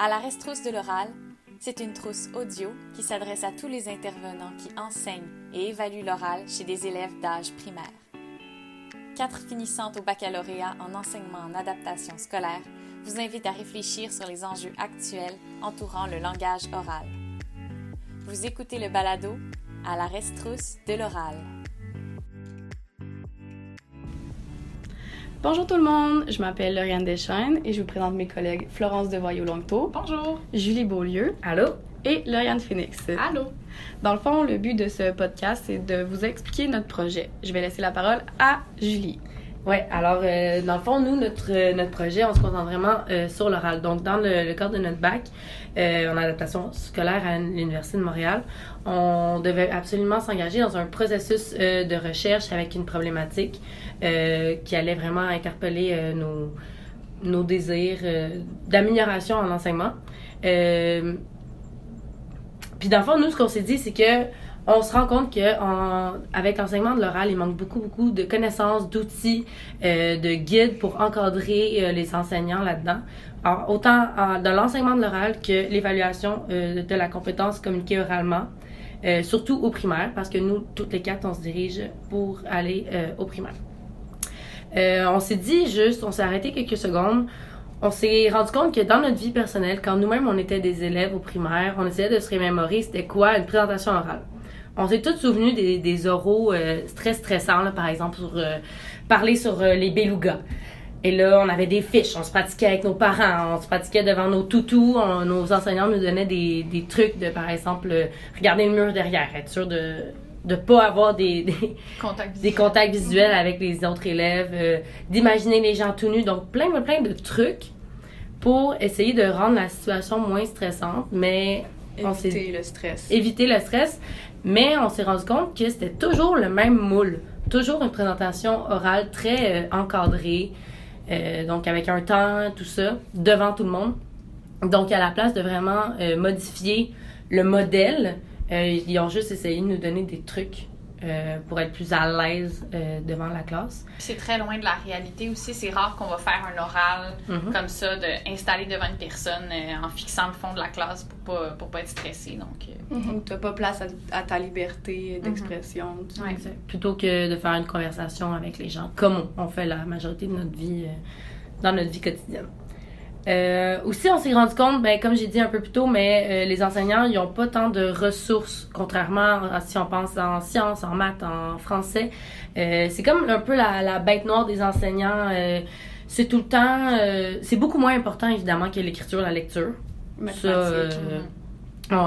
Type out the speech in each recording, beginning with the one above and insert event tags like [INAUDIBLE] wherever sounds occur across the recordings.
À la Restrousse de l'oral, c'est une trousse audio qui s'adresse à tous les intervenants qui enseignent et évaluent l'oral chez des élèves d'âge primaire. Quatre finissantes au baccalauréat en enseignement en adaptation scolaire vous invitent à réfléchir sur les enjeux actuels entourant le langage oral. Vous écoutez le balado à la Restrousse de l'oral. Bonjour tout le monde, je m'appelle Lauriane Deschaines et je vous présente mes collègues Florence Devoyaux-Longto. Bonjour. Julie Beaulieu. Allô? Et Lauriane Phoenix. Allô? Dans le fond, le but de ce podcast, c'est de vous expliquer notre projet. Je vais laisser la parole à Julie. Ouais, alors euh, dans le fond, nous, notre, euh, notre projet, on se concentre vraiment euh, sur l'oral. Donc, dans le, cadre de notre bac en adaptation scolaire à l'Université de Montréal, on devait absolument s'engager dans un processus de recherche avec une problématique qui allait vraiment interpeller nos, nos désirs d'amélioration en enseignement. Puis dans le fond, nous, ce qu'on s'est dit, c'est que on se rend compte que avec l'enseignement de l'oral, il manque beaucoup, beaucoup de connaissances, d'outils, euh, de guides pour encadrer euh, les enseignants là-dedans. Autant dans l'enseignement de l'oral que l'évaluation euh, de la compétence communiquée oralement, surtout au primaire, parce que nous, toutes les quatre, on se dirige pour aller au primaire. on s'est dit juste, on s'est arrêté quelques secondes, on s'est rendu compte que dans notre vie personnelle, quand nous-mêmes on était des élèves au primaire, on essayait de se remémorer c'était quoi une présentation orale on s'est tous souvenus des, des oraux euh, très stressants, là, par exemple, sur euh, parler sur euh, les belugas. Et là, on avait des fiches, on se pratiquait avec nos parents, on se pratiquait devant nos toutous, nos enseignants nous donnaient des, des trucs de, par exemple, regarder le mur derrière, être sûr de de pas avoir des, [LAUGHS] des, contacts, des contacts visuels avec les autres élèves, d'imaginer les gens tout nus, donc plein, plein de trucs pour essayer de rendre la situation moins stressante, mais éviter le stress. Éviter le stress, mais on s'est rendu compte que c'était toujours le même moule. Toujours une présentation orale très euh, encadrée, euh, donc avec un temps, tout ça, devant tout le monde. Donc, à la place de vraiment euh, modifier le modèle, ils ont juste essayé de nous donner des trucs euh, pour être plus à l'aise euh, devant la classe. C'est très loin de la réalité aussi. C'est rare qu'on va faire un oral mhm. comme ça, de installer devant une personne euh, en fixant le fond de la classe pour pas, pour pas être stressé. Donc, mhm. tu n'as pas place à, ta liberté d'expression. Mhm. Plutôt que de faire une conversation avec les gens, comme on fait la majorité de notre vie dans notre vie quotidienne. Euh, aussi, on s'est rendu compte, ben, comme j'ai dit un peu plus tôt, mais euh, les enseignants, ils n'ont pas tant de ressources, contrairement à si on pense en sciences, en maths, en français. Euh, c'est comme un peu la, la, bête noire des enseignants. C'est tout le temps, c'est beaucoup moins important évidemment que l'écriture, la lecture. Ça,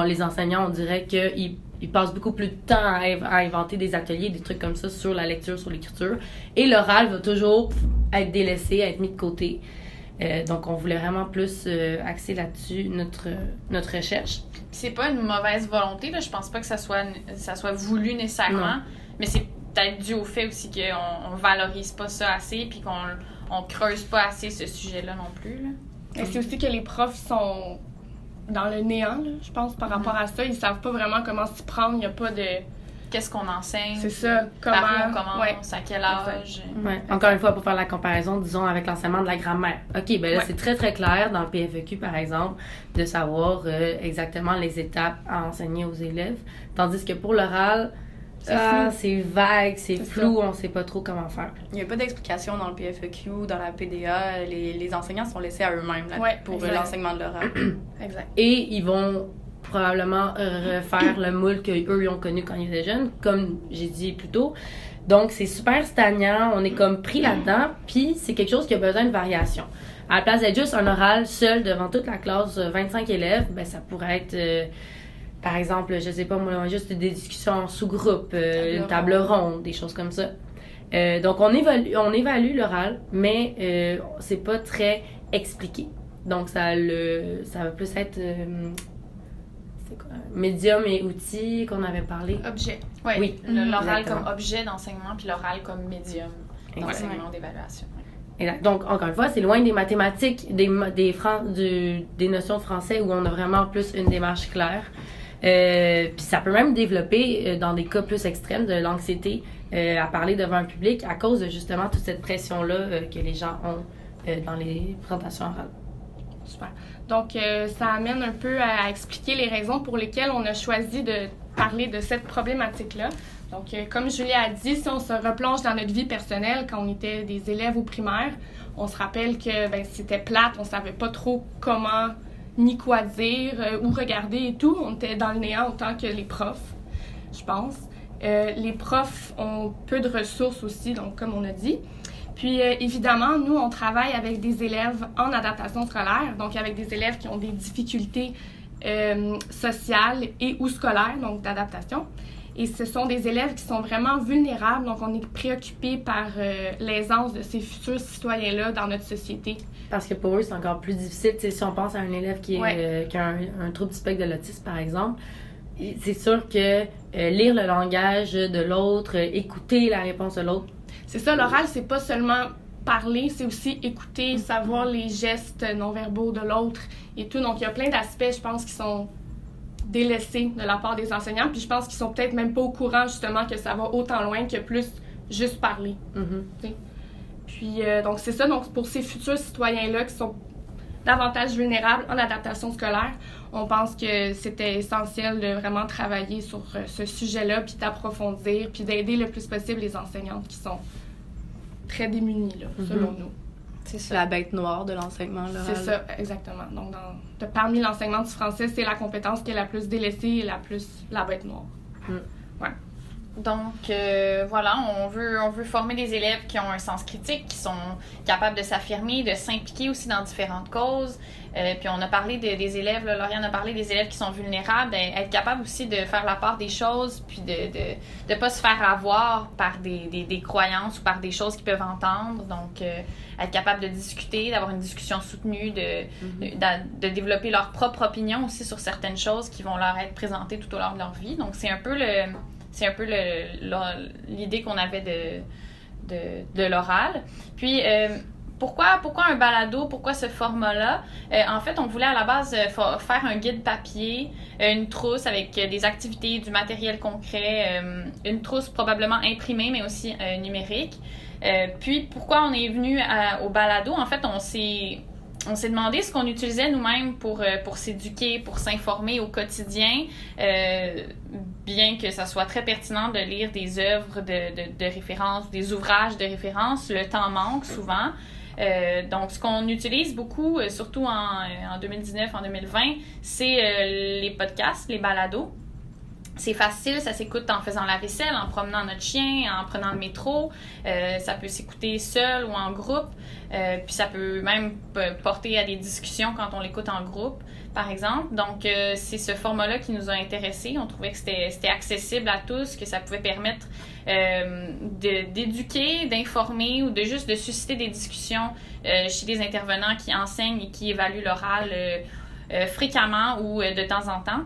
les enseignants, on dirait qu'ils ils passent beaucoup plus de temps à, à, inventer des ateliers, des trucs comme ça sur la lecture, sur l'écriture. Et l'oral va toujours être délaissé, être mis de côté. Euh, donc, on voulait vraiment plus euh, axer là-dessus notre, notre recherche. C'est pas une mauvaise volonté, là. Je pense pas que ça soit, ça soit voulu nécessairement, mais c'est peut-être dû au fait aussi qu'on on valorise pas ça assez puis qu'on on creuse pas assez ce sujet-là non plus. Et c'est aussi que les profs sont dans le néant, je pense, par rapport à ça. Ils savent pas vraiment comment s'y prendre. Il n'y a pas de qu'est-ce qu'on enseigne. C'est ça. Comment on commence, à quel âge. Ouais. Encore une fois, pour faire la comparaison, disons, avec l'enseignement de la grammaire. OK, ben là, c'est très, très clair dans le PFEQ, par exemple, de savoir euh, exactement les étapes à enseigner aux élèves. Tandis que pour l'oral, c'est vague, c'est flou, on sait pas trop comment faire. Il n'y a pas d'explication dans le PFEQ, dans la PDA. Les, les enseignants sont laissés à eux-mêmes pour l'enseignement de l'oral. [COUGHS] exact. Et ils vont probablement euh, refaire le moule qu'eux ont connu quand ils étaient jeunes, comme j'ai dit plus tôt. Donc, c'est super stagnant, on est comme pris là-dedans, puis c'est quelque chose qui a besoin de variation. À la place d'être juste un oral seul devant toute la classe, 25 euh, élèves, ben ça pourrait être, euh, par exemple, je sais pas moi, juste des discussions en sous-groupe, une table ronde, des choses comme ça. donc, on évalue, on évalue l'oral, mais c'est pas très expliqué. Donc, ça, le, ça va plus être Médium et outils qu'on avait parlé. Objet. oui. L'oral comme objet d'enseignement, puis l'oral comme médium d'enseignement d'évaluation. Donc, encore une fois, c'est loin des mathématiques, des, des, des notions de français où on a vraiment plus une démarche claire. Euh, puis ça peut même développer euh, dans des cas plus extrêmes de l'anxiété euh, à parler devant un public à cause de justement toute cette pression-là que les gens ont dans les présentations orales. Super. Donc, euh, ça amène un peu à expliquer les raisons pour lesquelles on a choisi de parler de cette problématique-là. Donc, euh, comme Julie a dit, si on se replonge dans notre vie personnelle quand on était des élèves au primaire, on se rappelle que ben, c'était plate, on savait pas trop comment ni quoi dire, euh, où regarder et tout. On était dans le néant autant que les profs, je pense. Les profs ont peu de ressources aussi, donc comme on a dit. Puis euh, évidemment, nous, on travaille avec des élèves en adaptation scolaire, donc avec des élèves qui ont des difficultés euh, sociales et ou scolaires, donc d'adaptation. Et ce sont des élèves qui sont vraiment vulnérables, donc on est préoccupé par euh, l'aisance de ces futurs citoyens-là dans notre société. Parce que pour eux, c'est encore plus difficile. Si on pense à un élève qui, est, Ouais. euh, qui a un, un trouble du spectre de l'autisme, par exemple, c'est sûr que euh, lire le langage de l'autre, écouter la réponse de l'autre, C'est ça, l'oral, c'est pas seulement parler, c'est aussi écouter, savoir les gestes non-verbaux de l'autre et tout. Donc, il y a plein d'aspects, je pense, qui sont délaissés de la part des enseignants. Puis je pense qu'ils sont peut-être même pas au courant, justement, que ça va autant loin que plus juste parler. mhm. Puis, euh, donc, c'est ça. Donc, pour ces futurs citoyens-là qui sont davantage vulnérables en adaptation scolaire, on pense que c'était essentiel de vraiment travailler sur euh, ce sujet-là, puis d'approfondir, puis d'aider le plus possible les enseignantes qui sont très démunies, là, Mhm. selon nous. C'est ça. La bête noire de l'enseignement. C'est ça, exactement. Donc, dans, de- parmi l'enseignement du français, c'est la compétence qui est la plus délaissée et la plus la bête noire. Donc, euh, voilà, on veut, on veut former des élèves qui ont un sens critique, qui sont capables de s'affirmer, de s'impliquer aussi dans différentes causes. Euh, puis on a parlé de- des élèves, là, Lauriane a parlé des élèves qui sont vulnérables, d'être- être capable aussi de faire la part des choses, puis de de, de pas se faire avoir par des, des, des croyances ou par des choses qu'ils peuvent entendre. Donc, euh, être capable de discuter, d'avoir une discussion soutenue, de, de, d'a- de développer leur propre opinion aussi sur certaines choses qui vont leur être présentées tout au long de leur vie. Donc, c'est un peu le c'est un peu l'idée qu'on avait de, de, de l'oral. Puis, euh, pourquoi, pourquoi un balado? Pourquoi ce format-là? Euh, en fait, on voulait à la base euh, fa- faire un guide papier, une trousse avec des activités, du matériel concret, une trousse probablement imprimée, mais aussi numérique. Puis, pourquoi on est venu au balado? En fait, on s'est on s'est demandé ce qu'on utilisait nous-mêmes pour, euh, pour s'éduquer, pour s'informer au quotidien, euh, bien que ça soit très pertinent de lire des œuvres de, de, référence, des ouvrages de référence, le temps manque souvent. Euh, donc, ce qu'on utilise beaucoup, surtout en, en 2019, en 2020, c'est les podcasts, les balados. C'est facile, ça s'écoute en faisant la vaisselle, en promenant notre chien, en prenant le métro. Euh, ça peut s'écouter seul ou en groupe. Euh, puis ça peut même porter à des discussions quand on l'écoute en groupe, par exemple. Donc, euh, c'est ce format-là qui nous a intéressés. On trouvait que c'était accessible à tous, que ça pouvait permettre d'éduquer, d'informer ou de juste de susciter des discussions chez des intervenants qui enseignent et qui évaluent l'oral fréquemment ou de temps en temps.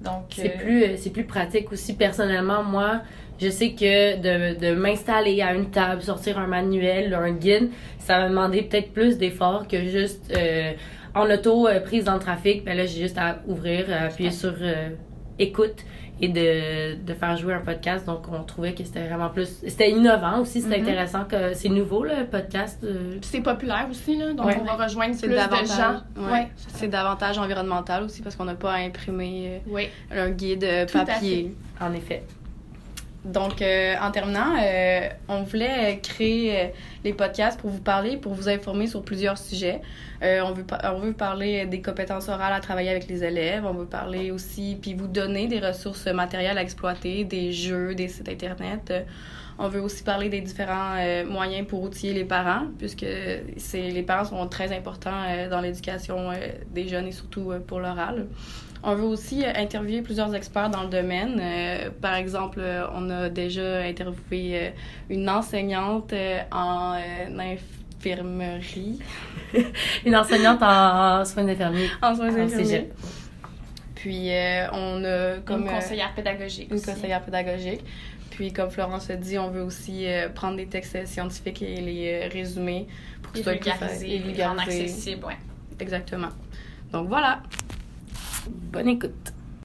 Donc, C'est euh, plus, euh, c'est plus pratique aussi. Personnellement, moi, je sais que de, de m'installer à une table, sortir un manuel, un guide, ça va demander peut-être plus d'efforts que juste euh, en auto, euh, prise dans le trafic. Ben là, j'ai juste à ouvrir, à appuyer sur écoute et de, de faire jouer un podcast. Donc, on trouvait que c'était vraiment plus. C'était innovant aussi, c'était Mhm. intéressant. que C'est nouveau, le podcast. euh, Puis c'est populaire aussi, là, donc Ouais. on va rejoindre C'est plus de davantage. gens. ouais. Ouais, C'est davantage environnemental aussi parce qu'on n'a pas à imprimer Oui. euh, un guide euh, Tout papier. en effet. Donc, euh, en terminant, euh, on voulait créer euh, les podcasts pour vous parler, pour vous informer sur plusieurs sujets. Euh, on, veut, on veut parler des compétences orales à travailler avec les élèves. On veut parler aussi, puis vous donner des ressources matérielles à exploiter, des jeux, des sites Internet. On veut aussi parler des différents euh, moyens pour outiller les parents, puisque c'est, les parents sont très importants euh, dans l'éducation euh, des jeunes et surtout pour l'oral. On veut aussi interviewer plusieurs experts dans le domaine. Par exemple, on a déjà interviewé [LAUGHS] une enseignante en infirmerie. Une enseignante en soins infirmiers. En soins infirmiers. Puis euh, on a comme une euh, conseillère pédagogique une aussi. conseillère pédagogique. Puis comme Florence a dit, on veut aussi euh, prendre des textes scientifiques et les résumer pour vulgariser, et les rendre vulgariser. accessibles, ouais. Exactement. Donc voilà. Bonne écoute.